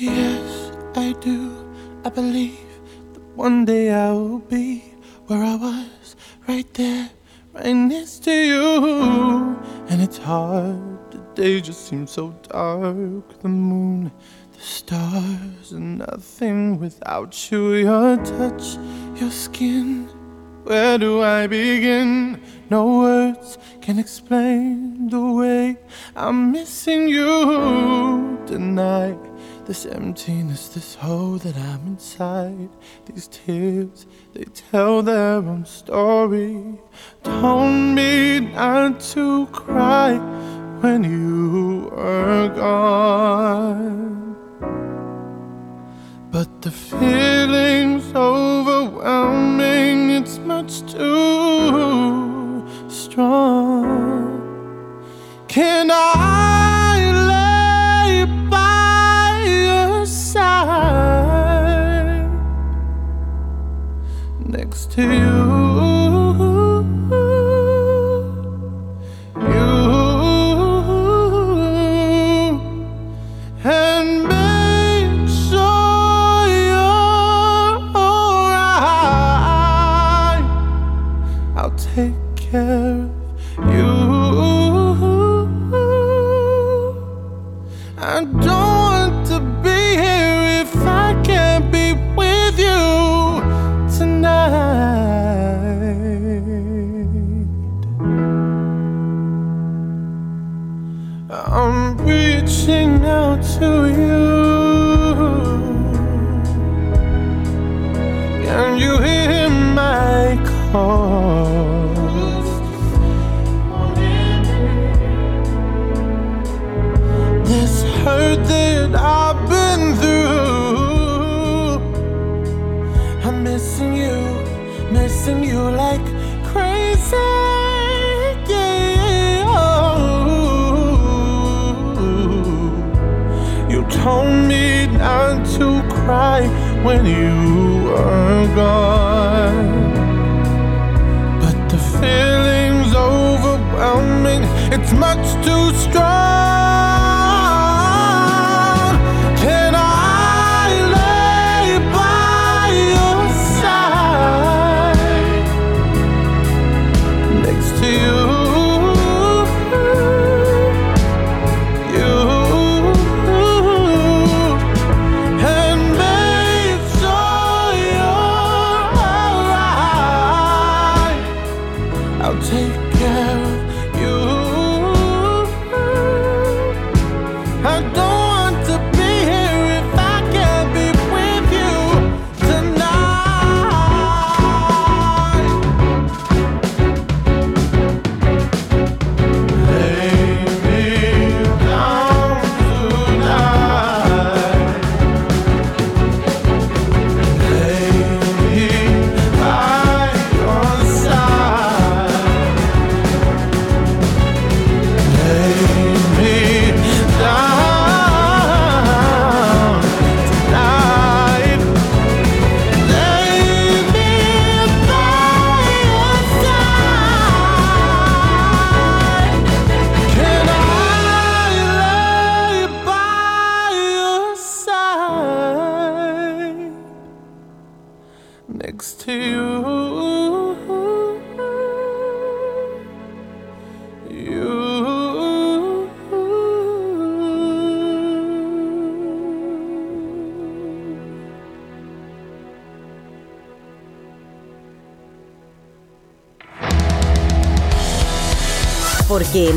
Yes, I do. I believe that one day I will be where I was, right there, right next to you. And it's hard, the day just seems so dark. The moon, the stars, and nothing without you. Your touch, your skin. Where do I begin? No words can explain the way I'm missing you tonight. This emptiness, this hole that I'm inside, these tears, they tell their own story. Me not to cry when you were gone. But the feeling's overwhelming, it's much too strong. Can I? Next to you. When you are gone. But the feeling's overwhelming, it's much too strong.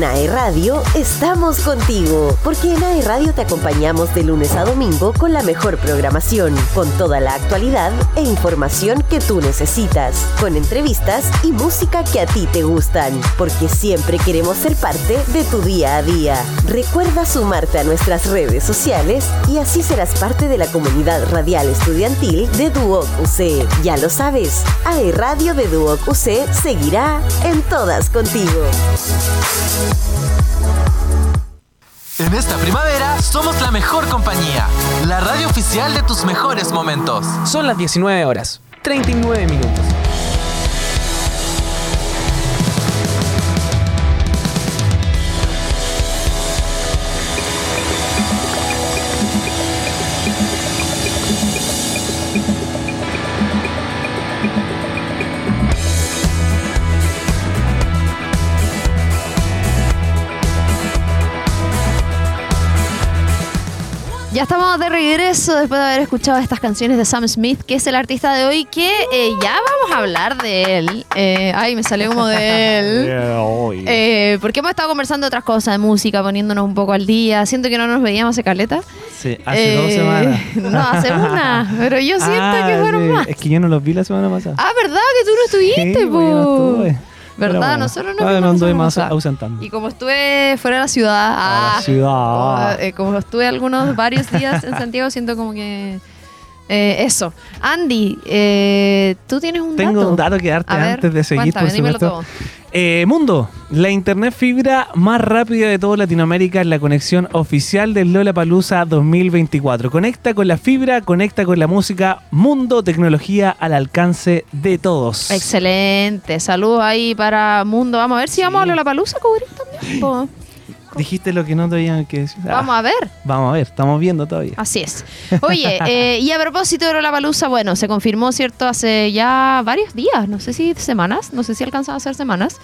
AE Radio estamos contigo. Porque en AE Radio te acompañamos de lunes a domingo con la mejor programación, con toda la actualidad e información que tú necesitas, con entrevistas y música que a ti te gustan. Porque siempre queremos ser parte de tu día a día. Recuerda sumarte a nuestras redes sociales y así serás parte de la comunidad radial estudiantil de Duoc UC. Ya lo sabes, AE Radio de Duoc UC seguirá en todas contigo. En esta primavera somos la mejor compañía, la radio oficial de tus mejores momentos. Son las 19 horas, 39 minutos. Regreso después de haber escuchado estas canciones de Sam Smith, que es el artista de hoy, que eh, ya vamos a hablar de él. Eh, ay, me salió como de él. Eh, porque hemos estado conversando otras cosas de música, poniéndonos un poco al día. Siento que no nos veíamos hace caleta. Sí, hace dos semanas. No, hace una. Pero yo siento Ah, que fueron sí. más. Es que yo no los vi la semana pasada. Ah, ¿verdad? Que tú no estuviste, Sí, po? pues, yo no estuve. ¿Verdad? bueno. Nosotros no Ah, la anduve más ausentando. Y como estuve fuera de la ciudad, A la ah, ciudad. eh, como estuve algunos varios días en Santiago, siento como que eh, eso. Andy, eh, tú tienes un Tengo dato. un dato que darte A ver, antes de seguir, cuéntame, por dímelo supuesto. todo. Eh, Mundo, la internet fibra más rápida de toda Latinoamérica es la conexión oficial del Lollapalooza 2024. Conecta con la fibra, conecta con la música. Mundo, tecnología al alcance de todos. Excelente. Saludos ahí para Mundo. Vamos a ver si vamos a la palusa a cubrir también. po. Dijiste lo que no tenían que decir. Ah, Vamos a ver. vamos a ver, estamos viendo todavía. Así es. Oye, eh, y a propósito de la palusa, bueno, se confirmó, ¿cierto? Hace ya varios días, no sé si semanas, no sé si alcanzan a ser semanas.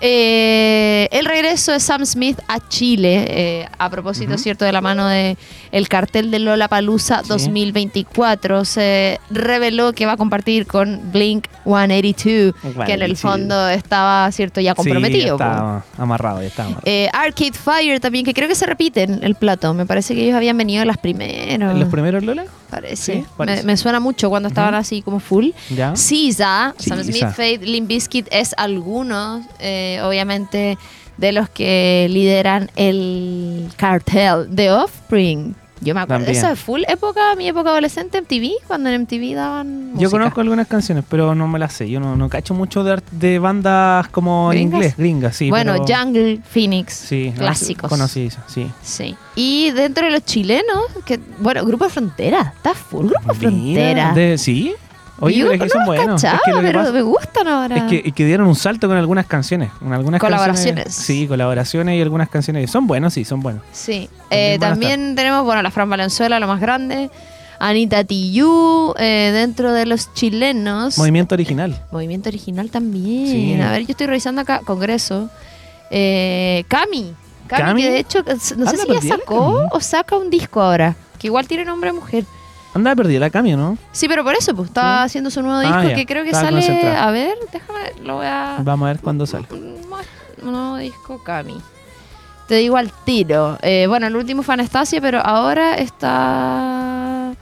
Eh, el regreso de Sam Smith a Chile, eh, a propósito, ¿cierto? De la mano de el cartel de Lola Palusa 2024, se reveló que va a compartir con Blink 182, que en el 182. fondo estaba, ¿cierto? Ya comprometido. Sí, amarrado, ya está amarrado. Eh, Arcade Fire también, que creo que se repiten el plato. Me parece que ellos habían venido en las primeras. ¿En los primeros Lola? Parece. Sí, parece. Me, me suena mucho cuando estaban así como full. Ya. Sam. Smith, Faith, Limp Bizkit es algunos, eh, obviamente, de los que lideran el cartel de Offspring. Yo me acuerdo, También. esa es full época, mi época adolescente MTV, cuando en MTV daban Yo conozco algunas canciones, pero no me las sé. Yo no, no cacho mucho de, bandas como en ¿Gringas? inglés, gringas, sí. bueno, pero- Jungle, Phoenix, Sí, clásicos. Conocí eso, sí. Sí. Y dentro de los chilenos, que bueno, Grupo Frontera, está full Grupo Frontera. Mira, de- ¿Sí? Oye, Yo pero es que no son los buenos. cachaba, es que lo que pero pasa- me gustan ahora. es que, y que dieron un salto con algunas canciones. Con algunas Colaboraciones. canciones- sí, colaboraciones y algunas canciones. Son buenos, sí, son buenos. Sí. También Eh, van a también tenemos, bueno, la Fran Valenzuela, lo más grande. Anita Tijoux, eh, dentro de los chilenos. Movimiento original. Movimiento original también. Sí. A ver, yo estoy revisando acá, Congreso. Eh, Cami. Cami, ¿Cami? que de hecho, eh, no sé si ya perdida la sacó Cami. o saca un disco ahora. Que igual tiene nombre de mujer. Anda perdida la cambio, ¿no? Sí, pero por eso, pues, está Sí. haciendo su nuevo Ah, disco que creo que Estaba sale. A ver, déjame, lo voy a. Vamos a ver cuándo sale. Un nuevo disco Cami. Te digo al tiro. Eh, bueno, el último fue Anastasia, pero ahora está.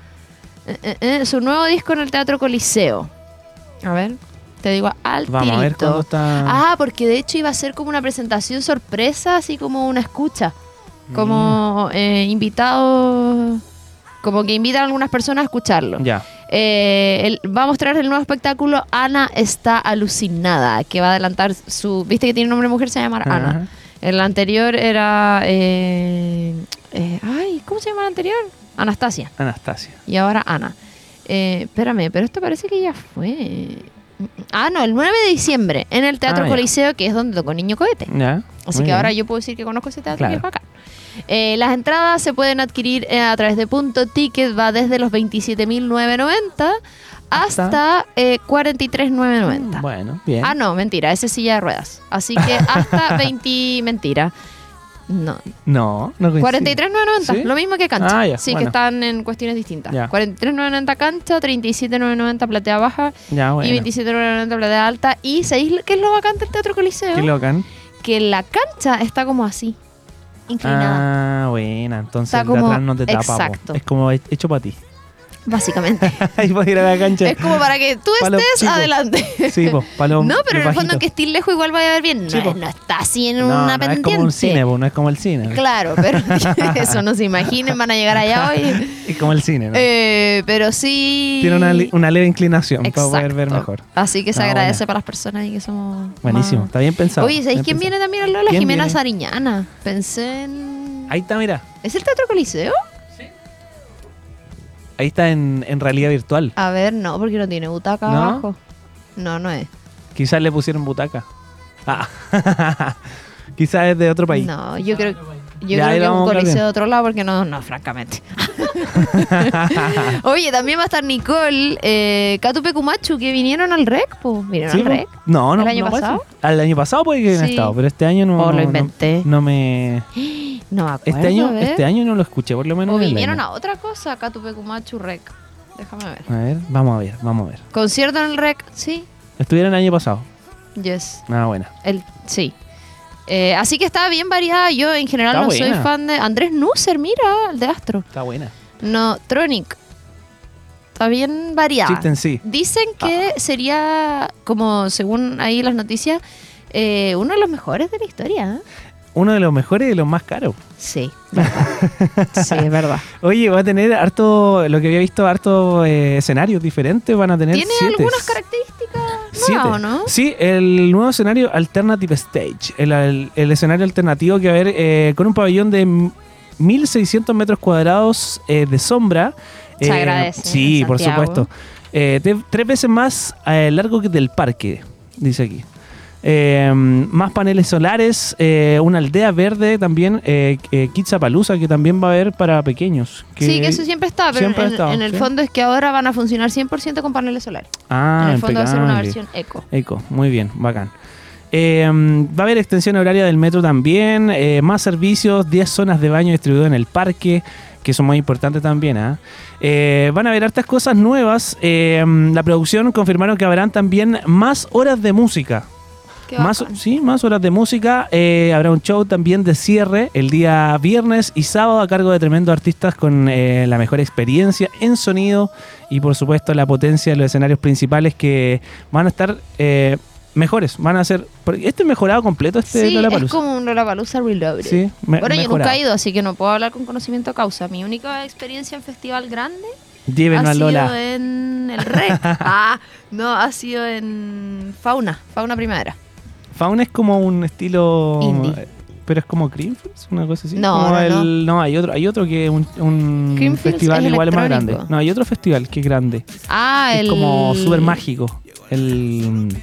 eh, eh, su nuevo disco en el Teatro Coliseo. A ver, te digo al Vamos a ver cuándo está. Ah, porque de hecho iba a ser como una presentación sorpresa, así como una escucha. Como eh, invitado. Como que invitan a algunas personas a escucharlo. Ya. Eh, él va a mostrar el nuevo espectáculo Ana está alucinada, que va a adelantar su... ¿Viste que tiene nombre de mujer? Se llama Ana. Ajá. El anterior era... eh, eh, ay, ¿cómo se llama el anterior? Anastasia. Anastasia. Y ahora Ana. Eh, espérame, pero esto parece que ya fue... Ah, no, el 9 de diciembre en el Teatro Ah. Coliseo, que es donde tocó Niño Cohete. Ya. Así muy que ahora yo puedo decir que conozco ese teatro Claro. que es bacán. Eh, las entradas se pueden adquirir eh, a través de punto ticket, va desde los 27.990 hasta, Hasta- eh, 43.990. Bueno, bien. Ah, no, mentira, ese es silla de ruedas. Así que hasta 20, mentira. No, No, no coincide. 43.990, ¿Sí? lo mismo que cancha. Ah, ya, sí, que están en cuestiones distintas. Ya. 43.990 cancha, 37.990 platea baja Ya, bueno. y 27.990 platea alta. Y ¿sabéis qué es lo bacán del Teatro Coliseo? Qué locan. Que la cancha está como así, inclinada, Ah, buena. Entonces Está el de atrás no te tapa. po. exacto. Es como he- hecho para ti. Básicamente. Ahí puedes ir a la cancha. es como para que tú estés adelante. Sí, pues, no, pero en el fondo bajitos. que estés lejos igual vaya a ver bien. No, Sí, no está así en No, una no es pendiente. como un cine, po, no es como el cine. Claro, pero eso no se imaginen, van a llegar allá hoy. Es como el cine, ¿no? Eh, pero sí. Tiene una, una leve inclinación para poder ver mejor. Así que se Ah, agradece buena. para las personas ahí que somos. Buenísimo, más- está bien pensado. Oye, ¿sabéis quién pensado. viene también al Lola? ¿Quién Jimena viene? Sariñana. Pensé en. Ahí está, mira. ¿Es el Teatro Coliseo? Ahí está en, en realidad virtual. A ver, no, porque no tiene butaca ¿No? abajo. No, no es. Quizás le pusieron butaca. Ah. Quizás es de otro país. No, yo creo, yo Ya, creo que un coliseo bien. de otro lado porque no, no, francamente. Oye, también va a estar Nicole, eh, Catu Pecumachu, que vinieron al REC, pues. ¿Vinieron ¿Sí, al? REC? No, no. ¿El año no pasado? Al año pasado puede que hayan Sí. estado, pero este año no. Oh, lo no- inventé. No, me. No me acuerdo. Este año, a ver. este año no lo escuché, por lo menos. O vinieron a otra cosa, acá tu Pecumachu Rec. Déjame ver. A ver, vamos a ver, vamos a ver. Concierto en el Rec, sí. Estuvieron el año pasado. Yes. Nada buena. El, sí. Eh, así que estaba bien variada. Yo en general Está no soy fan de Andrés Nusser, mira, el de Astro. Está buena. No, Tronic. Está bien variada. Chiste en sí. Dicen que Ah. sería, como según ahí las noticias, eh, uno de los mejores de la historia. ¿eh? Uno de los mejores y de los más caros. Sí, sí, es verdad. Oye, va a tener harto, lo que había visto, harto eh, escenarios diferentes. Van a tener ¿Tiene siete. algunas características nuevas o no? Sí, el nuevo escenario Alternative Stage. El, el- el escenario alternativo que va a haber eh, con un pabellón de m- 1600 metros cuadrados eh, de sombra. Se Eh, agradece, Sí, por supuesto. Eh, tres veces más eh, largo que del parque, dice aquí. Eh, más paneles solares, eh, una aldea verde también, eh, eh, que también va a haber para pequeños. Sí, que eso siempre está, pero siempre ha en, estado, en el sí. fondo es que ahora van a funcionar 100% con paneles solares. Ah, en el fondo va a ser una versión eco. Eco, muy bien, bacán. Eh, va a haber extensión horaria del metro también, eh, más servicios, 10 zonas de baño distribuidas en el parque, que son muy importantes también. ¿ah? Eh, van a haber hartas cosas nuevas. eh, la producción confirmaron que habrán también más horas de música. Más, sí, más horas de música. eh, habrá un show también de cierre el día viernes y sábado a cargo de tremendos artistas con eh, la mejor experiencia en sonido y por supuesto la potencia de los escenarios principales que van a estar eh, mejores. Van a ser... porque Este es mejorado completo, este Sí, es Lollapalooza. como un Lollapalooza Reloaded. Sí, me- bueno, yo mejorado. nunca he ido, así que no puedo hablar con conocimiento de causa. Mi única experiencia en festival grande Llévenlo ha a sido Lola. en el REC. ah, no, ha sido en Fauna, Fauna Primavera. Fauna es como un estilo... Indie. eh, Pero es como Creamfields, una cosa así. No, Como no, el- no, hay otro, hay otro que es un, un festival es igual más grande. No, hay otro festival que es grande. Ah, Es el... como súper mágico. El,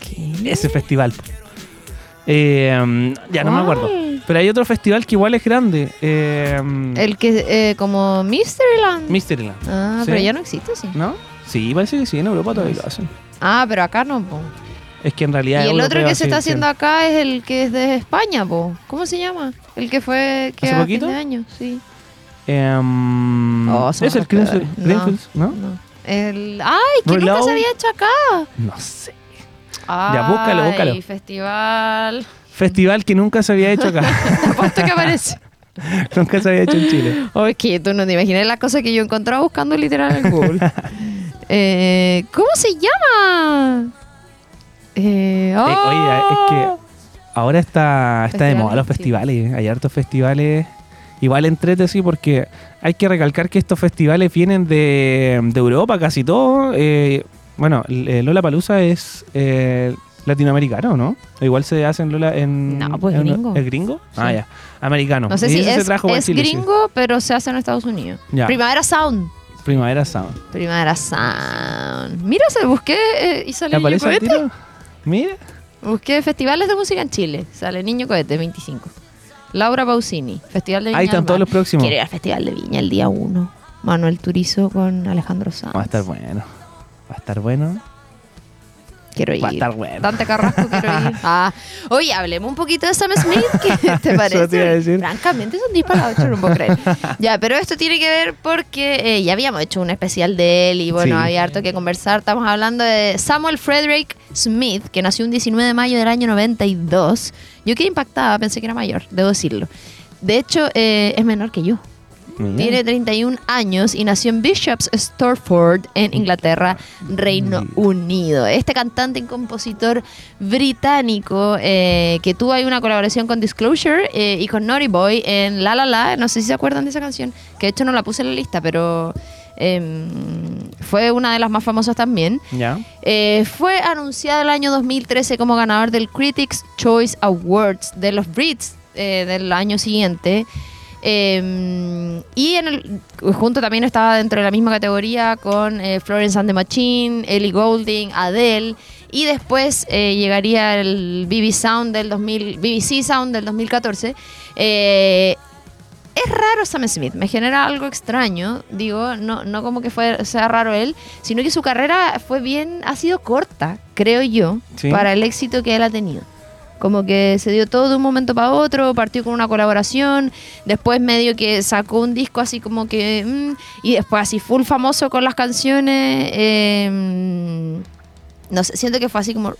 ¿Qué? ese festival. Eh, ya no me acuerdo. Pero hay otro festival que igual es grande. Eh, El que, eh, como Mysteryland. Mysteryland. ah, Sí. pero ya no existe, sí. ¿No? Sí, parece que sí, en Europa todavía lo hacen. Ah, pero acá no. Es que en realidad. Y el otro que se está haciendo acá es el que es de España, po. ¿Cómo se llama? El que fue que ¿Hace a poquito? fin de año, sí. Um, Oh, es el. Creamfields, No. ¿no? No. El... ¡Ay! Que nunca se había hecho acá. No sé. Ay, Ya, búscalo, búscalo. festival. Festival que nunca se había hecho acá. Apuesto que aparece. nunca se había hecho en Chile. Oh, es que tú no te imaginas las cosas que yo encontraba buscando literal en Google. Eh, ¿Cómo se llama? Eh, Eh, oye, es que oh. ahora está, está de moda los festivales. ¿eh? Hay hartos festivales. Igual entrete, sí, porque hay que recalcar que estos festivales vienen de, de Europa, casi todo. Eh, bueno, Lola Palusa es eh, latinoamericano, ¿no? Igual se hace en Lola en. No, pues en- gringo. ¿Es gringo? Ah, ya. Americano. No sé si es, trajo para es Chile, sí. gringo, pero se hace en Estados Unidos. Ya. Primavera Sound. Primavera Sound. Primavera Sound. Mira, se busqué eh, y sale ¿Te Mira. Busqué festivales de música en Chile. Sale Niño Cohete 25. Laura Pausini, Festival de Viña. Ahí están todos los próximos. Quiero ir al Festival de Viña el día 1. Manuel Turizo con Alejandro Sanz. Va a estar bueno. Va a estar bueno. Quiero ir. Va a estar bueno. Dante Carrasco, quiero ir. Ah. Oye, hablemos un poquito de Sam Smith. ¿Qué te parece? Eso te iba a decir. Francamente, es un disparado, yo no puedo creer. Ya, pero esto tiene que ver porque eh, ya habíamos hecho un especial de él y bueno, Sí. había harto que conversar. Estamos hablando de Samuel Frederick Smith, que nació un 19 de mayo del año 92. Yo quedé impactada, pensé que era mayor, debo decirlo. De hecho, eh, es menor que yo. Tiene 31 años y nació en Bishop's Stortford, en Inglaterra, Reino Unido. Este cantante y compositor británico eh, que tuvo ahí una colaboración con Disclosure eh, y con Naughty Boy en La La La. No sé si se acuerdan de esa canción, que de hecho no la puse en la lista, pero em, fue una de las más famosas también. Ya. Eh, fue anunciado el año 2013 como ganador del Critics' Choice Awards de los Brits eh, del año siguiente. Eh, y en el, junto también estaba dentro de la misma categoría con eh, Florence and the Machine, Ellie Goulding, Adele. Y después eh, llegaría el BBC Sound del 2000, BBC Sound del 2014. Eh, es raro Sam Smith, me genera algo extraño, digo, no, no como que fue, sea raro él, sino que su carrera fue bien, ha sido corta, creo yo, Sí. para el éxito que él ha tenido. Como que se dio todo de un momento para otro, partió con una colaboración, después medio que sacó un disco así como que... mm, y después así full famoso con las canciones. eh, no sé, siento que fue así como...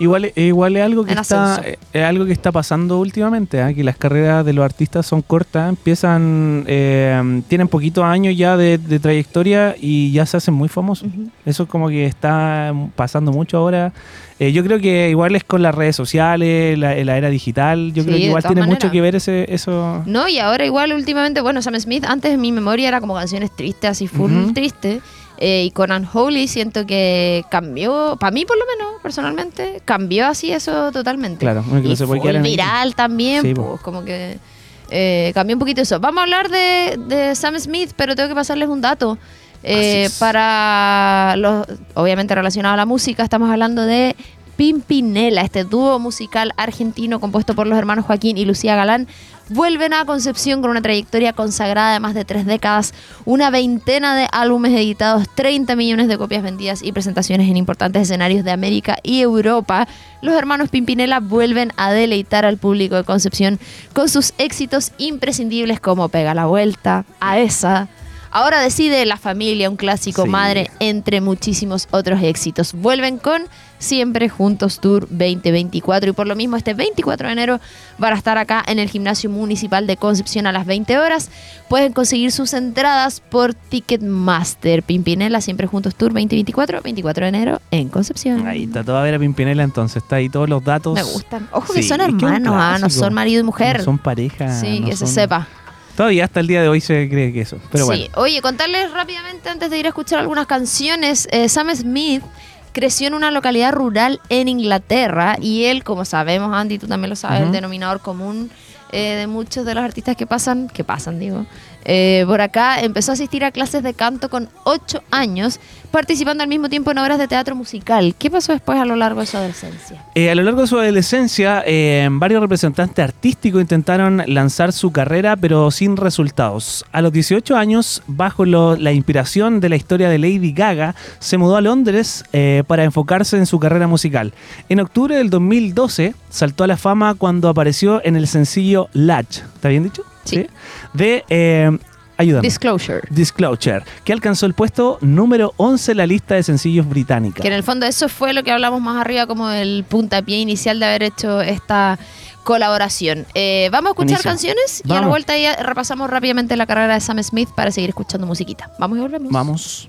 Igual, eh, igual es algo que En está eh, es algo que está pasando últimamente, ¿ah? que las carreras de los artistas son cortas, empiezan, eh, tienen poquitos años ya de, de trayectoria y ya se hacen muy famosos. Eso es como que está pasando mucho ahora. Eh, yo creo que igual es con las redes sociales, la, la era digital. Yo Sí, creo que igual tiene mucho que ver ese, eso. No, y ahora igual últimamente, bueno, Sam Smith antes en mi memoria era como canciones tristes, así full triste. Eh, y con Unholy siento que cambió, para mí por lo menos, personalmente, cambió así eso totalmente. Claro, que no se puede el- viral también, Sí, pues, como que eh, cambió un poquito eso. Vamos a hablar de, de Sam Smith, pero tengo que pasarles un dato. Eh, para los, obviamente relacionado a la música, estamos hablando de Pimpinela, este dúo musical argentino compuesto por los hermanos Joaquín y Lucía Galán, vuelven a Concepción con una trayectoria consagrada de más de tres décadas, una veintena de álbumes editados, 30 millones de copias vendidas y presentaciones en importantes escenarios de América y Europa. Los hermanos Pimpinela vuelven a deleitar al público de Concepción con sus éxitos imprescindibles como Pega la Vuelta, A esa. Ahora decide La Familia, un clásico Sí. madre, entre muchísimos otros éxitos. Vuelven con Siempre Juntos Tour 2024 y por lo mismo este 24 de enero van a estar acá en el Gimnasio Municipal de Concepción a las 20 horas. Pueden conseguir sus entradas por Ticketmaster. Pimpinela, Siempre Juntos Tour 2024, 24 de enero en Concepción. Ahí está toda Vera Pimpinela, entonces está ahí todos los datos. Me gustan. Ojo que Sí, son que hermanos, ah, no son marido y mujer. No son pareja. sí, no que se sepa. Todavía hasta el día de hoy se cree que eso. Pero sí, bueno. oye, contarles rápidamente antes de ir a escuchar algunas canciones. eh, Sam Smith creció en una localidad rural en Inglaterra y él, como sabemos, Andy, tú también lo sabes, el Ujú. denominador común eh, de muchos de los artistas que pasan, que pasan, digo, eh, por acá, empezó a asistir a clases de canto con 8 años, participando al mismo tiempo en obras de teatro musical. ¿Qué pasó después a lo largo de su adolescencia? Eh, a lo largo de su adolescencia, eh, varios representantes artísticos intentaron lanzar su carrera, pero sin resultados. A los 18 años, bajo la inspiración de la historia de Lady Gaga, se mudó a Londres para enfocarse en su carrera musical. En octubre del 2012, saltó a la fama cuando apareció en el sencillo Latch. ¿Está bien dicho? Sí. De... Eh, ayúdame. Disclosure. Disclosure, que alcanzó el puesto número 11 en la lista de sencillos británica. Que en el fondo eso fue lo que hablamos más arriba como el puntapié inicial de haber hecho esta colaboración. Eh, vamos a escuchar canciones y a la vuelta ya repasamos rápidamente la carrera de Sam Smith para seguir escuchando musiquita. Vamos y volvemos. Vamos.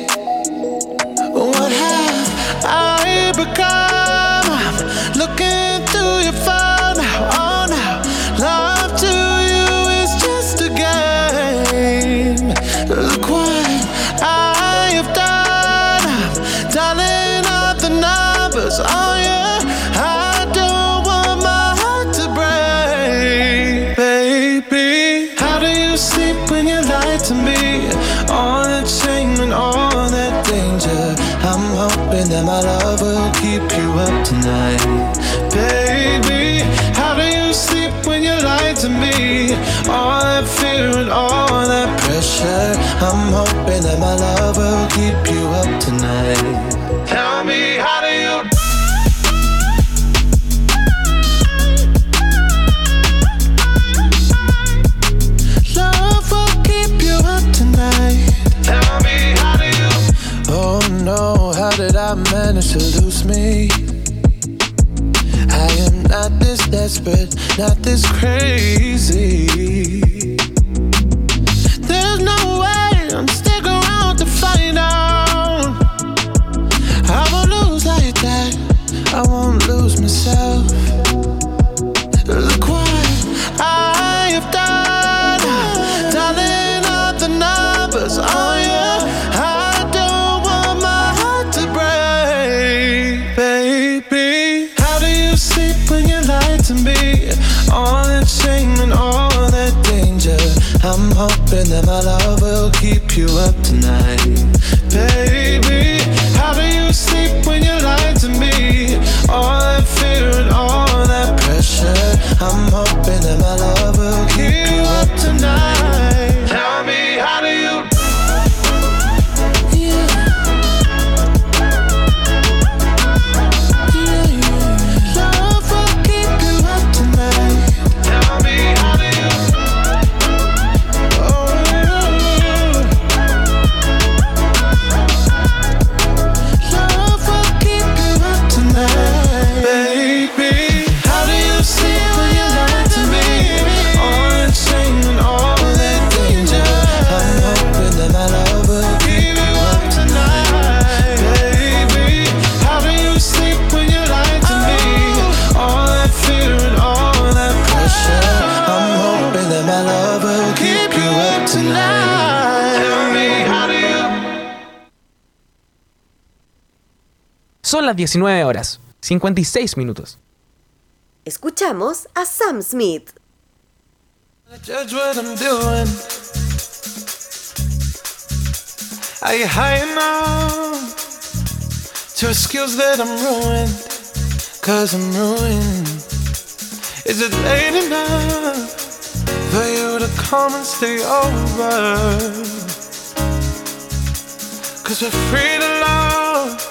I'm hoping that my love will keep you up tonight. Tell me, how do you? Love will keep you up tonight. Tell me, how do you? Oh no, how did I manage to lose me? I am not this desperate, not this crazy. I won't lose myself. Look what I have done, the numbers on. I don't want my heart to break, baby. How do you sleep when you lie to me? All that shame and all that danger. I'm hoping that my love will keep you up tonight, baby. Tonight. Son las 19 horas, 56 minutos. Escuchamos a Sam Smith. Judge what I'm doing. Are you high enough to that I'm ruined? Cause I'm ruined. Is it late enough for you to come and stay over? Cause we're free to love,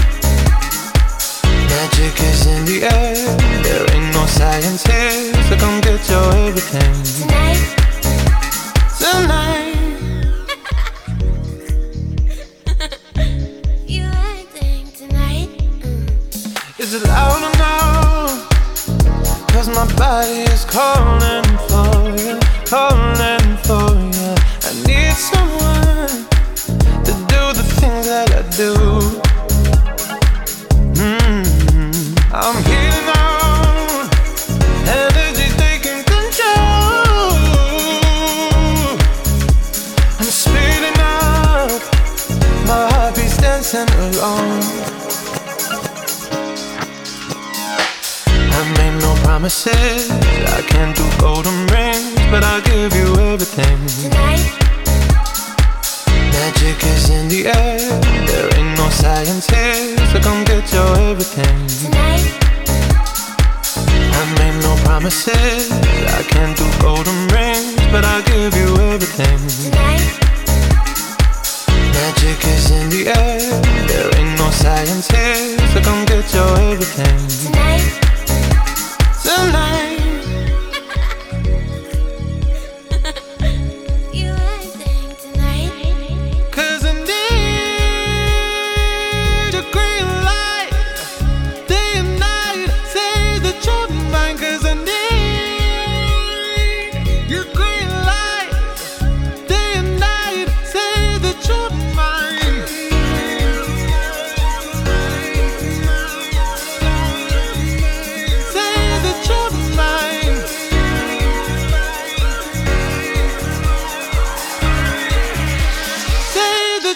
Magic is in the air. There ain't no science here, so come get your everything. Tonight. Tonight. you acting tonight? Mm. Is it loud enough? Cause my body is calling for you, calling for you. I need someone promises. I can't do golden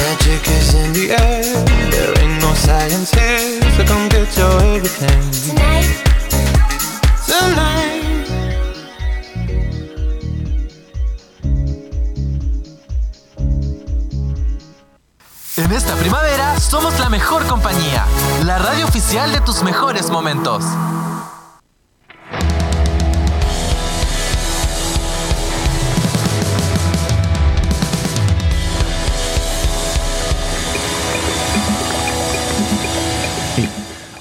Magic is in the air. There ain't no science here, so come get your everything. Tonight. En esta primavera somos la mejor compañía, la radio oficial de tus mejores momentos.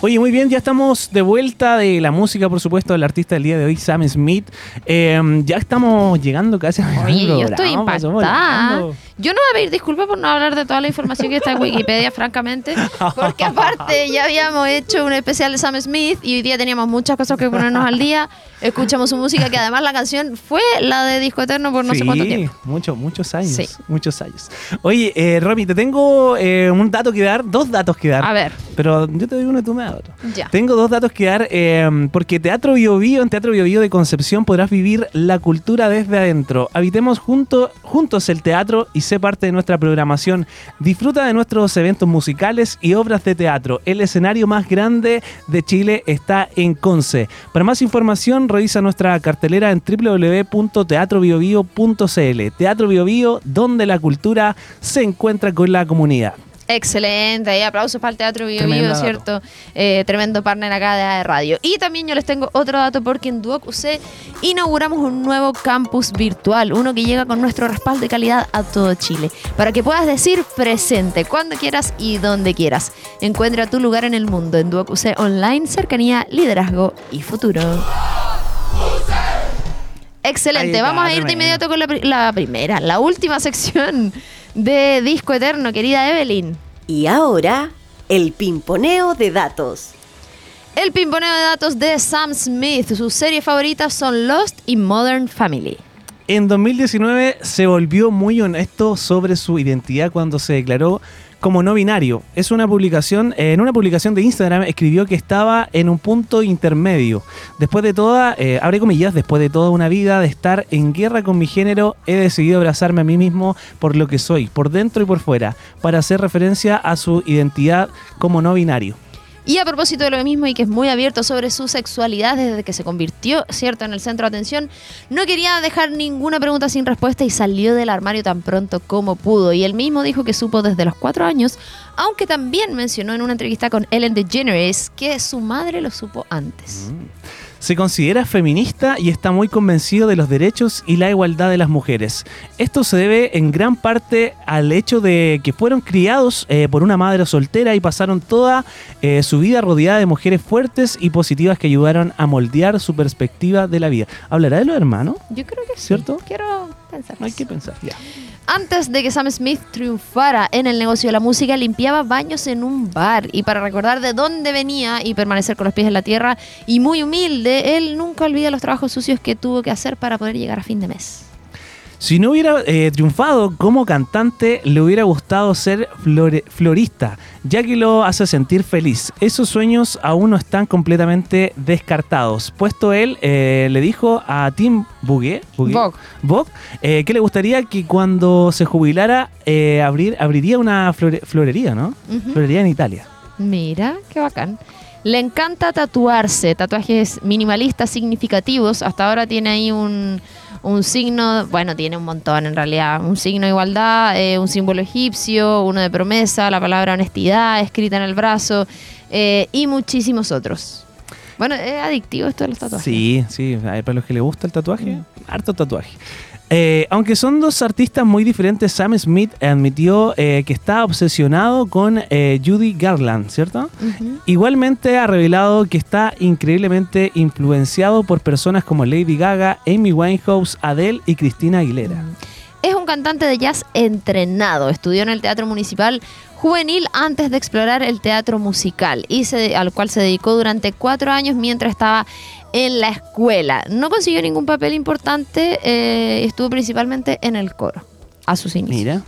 Oye, muy bien, ya estamos de vuelta de la música, por supuesto, del artista del día de hoy, Sam Smith. Eh, ya estamos llegando casi a Oye, yo estoy impactada. Yo no voy a pedir disculpas por no hablar de toda la información que está en Wikipedia, francamente, porque aparte ya habíamos hecho un especial de Sam Smith y hoy día teníamos muchas cosas que ponernos al día. Escuchamos su música, que además la canción fue la de Disco Eterno por no sé cuánto tiempo. Muchos, muchos años. Sí. Muchos años. Oye, eh, Romy, te tengo eh, un dato que dar, dos datos que dar. A ver. Pero yo te doy uno y tú me das otro. Ya. Tengo dos datos que dar, eh, porque Teatro Bio Bio, en Teatro Bio Bio de Concepción podrás vivir la cultura desde adentro. Habitemos junto, juntos el teatro y sé parte de nuestra programación. Disfruta de nuestros eventos musicales y obras de teatro. El escenario más grande de Chile está en Conce. Para más información, revisa nuestra cartelera en www.teatrobiobio.cl. Teatro Bio Bio, donde la cultura se encuentra con la comunidad. Excelente, y aplausos para el Teatro Bio Bio. ¿cierto? Eh, tremendo partner acá de AE Radio. Y también yo les tengo otro dato porque en Duoc UC inauguramos un nuevo campus virtual, uno que llega con nuestro respaldo y calidad a todo Chile, para que puedas decir presente cuando quieras y donde quieras. Encuentra tu lugar en el mundo en Duoc UC Online, cercanía, liderazgo y futuro. Excelente, Ahí vamos a ir de inmediato con la, la primera, la última sección de Disco Eterno, querida Evelyn. Y ahora, el pimponeo de datos. El pimponeo de datos de Sam Smith. Sus series favoritas son Lost y Modern Family. En 2019 se volvió muy honesto sobre su identidad cuando se declaró como no binario. Es una publicación, eh, en una publicación de Instagram escribió que estaba en un punto intermedio. Después de toda, eh, abre comillas, después de toda una vida de estar en guerra con mi género, he decidido abrazarme a mí mismo por lo que soy, por dentro y por fuera, para hacer referencia a su identidad como no binario. Y a propósito de lo mismo y que es muy abierto sobre su sexualidad desde que se convirtió, ¿cierto?, en el centro de atención, no quería dejar ninguna pregunta sin respuesta y salió del armario tan pronto como pudo. Y él mismo dijo que supo desde los cuatro años, aunque también mencionó en una entrevista con Ellen DeGeneres que su madre lo supo antes. Se considera feminista y está muy convencido de los derechos y la igualdad de las mujeres. Esto se debe en gran parte al hecho de que fueron criados eh, por una madre soltera y pasaron toda eh, su vida rodeada de mujeres fuertes y positivas que ayudaron a moldear su perspectiva de la vida. ¿Hablará de los hermanos? Yo creo que sí. ¿Cierto? Quiero pensar. Hay que pensar, ya. Antes de que Sam Smith triunfara en el negocio de la música, limpiaba baños en un bar. Y para recordar de dónde venía y permanecer con los pies en la tierra, y muy humilde, él nunca olvida los trabajos sucios que tuvo que hacer para poder llegar a fin de mes. Si no hubiera eh, triunfado como cantante, le hubiera gustado ser flore- florista, ya que lo hace sentir feliz. Esos sueños aún no están completamente descartados, puesto él eh, le dijo a Tim. Vogue, eh, que le gustaría que cuando se jubilara eh, abrir, abriría una flore- florería, ¿no? Ujú. Florería en Italia. Mira, qué bacán. Le encanta tatuarse, tatuajes minimalistas significativos. Hasta ahora tiene ahí un, un signo, bueno, tiene un montón en realidad. Un signo de igualdad, eh, un símbolo egipcio, uno de promesa, la palabra honestidad escrita en el brazo eh, y muchísimos otros. Bueno, es adictivo esto de los tatuajes. Sí, sí, para los que les gusta el tatuaje, harto tatuaje. Eh, aunque son dos artistas muy diferentes, Sam Smith admitió eh, que está obsesionado con eh, Judy Garland, ¿cierto? Igualmente ha revelado que está increíblemente influenciado por personas como Lady Gaga, Amy Winehouse, Adele y Christina Aguilera. Es un cantante de jazz entrenado. Estudió en el Teatro Municipal Juvenil antes de explorar el teatro musical, y se- al cual se dedicó durante cuatro años mientras estaba en la escuela. No consiguió ningún papel importante, eh, estuvo principalmente en el coro, a sus inicios. Mira.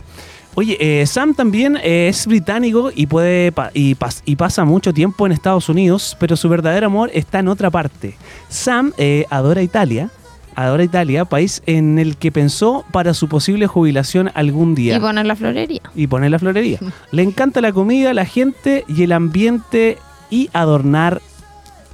Oye, eh, Sam también eh, es británico y puede pa- y, pas- y pasa mucho tiempo en Estados Unidos, pero su verdadero amor está en otra parte. Sam adora Italia, adora Italia, país en el que pensó para su posible jubilación algún día. Y poner la florería. y poner la florería. Le encanta la comida, la gente y el ambiente y adornar.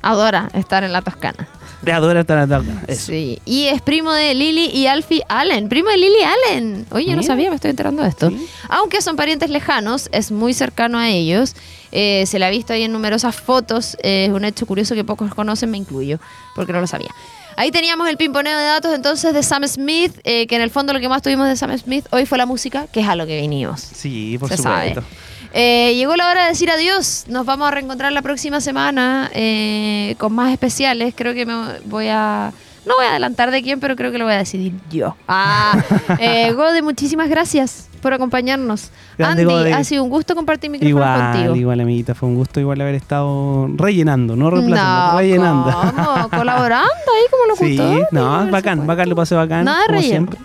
Adora estar en la Toscana. Adora Tarataka. Eso. Sí. Y es primo de Lily y Alfie Allen. Primo de Lily Allen. Oye, no sabía, me estoy enterando de esto. Sí. Aunque son parientes lejanos, es muy cercano a ellos. Eh, se le ha visto ahí en numerosas fotos. Eh, es un hecho curioso que pocos conocen, me incluyo, porque no lo sabía. Ahí teníamos el pimponeo de datos entonces de Sam Smith, eh, que en el fondo lo que más tuvimos de Sam Smith hoy fue la música, que es a lo que vinimos. Sí, por Se sabe. supuesto. Eh, llegó la hora de decir adiós. Nos vamos a reencontrar la próxima semana eh, con más especiales. Creo que me voy a. No voy a adelantar de quién, pero creo que lo voy a decidir yo. Ah, eh, Gode, muchísimas gracias por acompañarnos. Grande, Andy, ha sido un gusto compartir micrófono Igual, contigo. igual, amiguita. Fue un gusto igual haber estado rellenando, no reemplazando, No, rellenando. ¿cómo? Colaborando ahí como Sí, locutor. no, bacán, bacán, lo pasé bacán. Nada como relleno. siempre.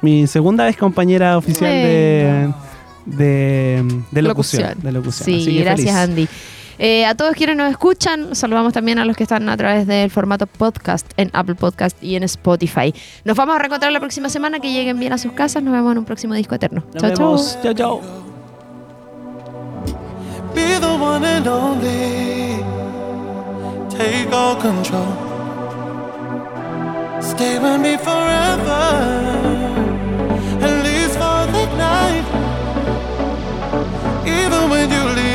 Mi segunda vez compañera oficial de, de, de locución, De locución. Sí, Así que gracias feliz. Andy. Eh, a todos quienes nos escuchan, saludamos también a los que están a través del formato podcast en Apple Podcast y en Spotify. Nos vamos a reencontrar la próxima semana, que lleguen bien a sus casas, nos vemos en un próximo disco eterno. Chao, chao. Be the one and only. Take all control. Stay with me forever. At least for the night. Even when you leave.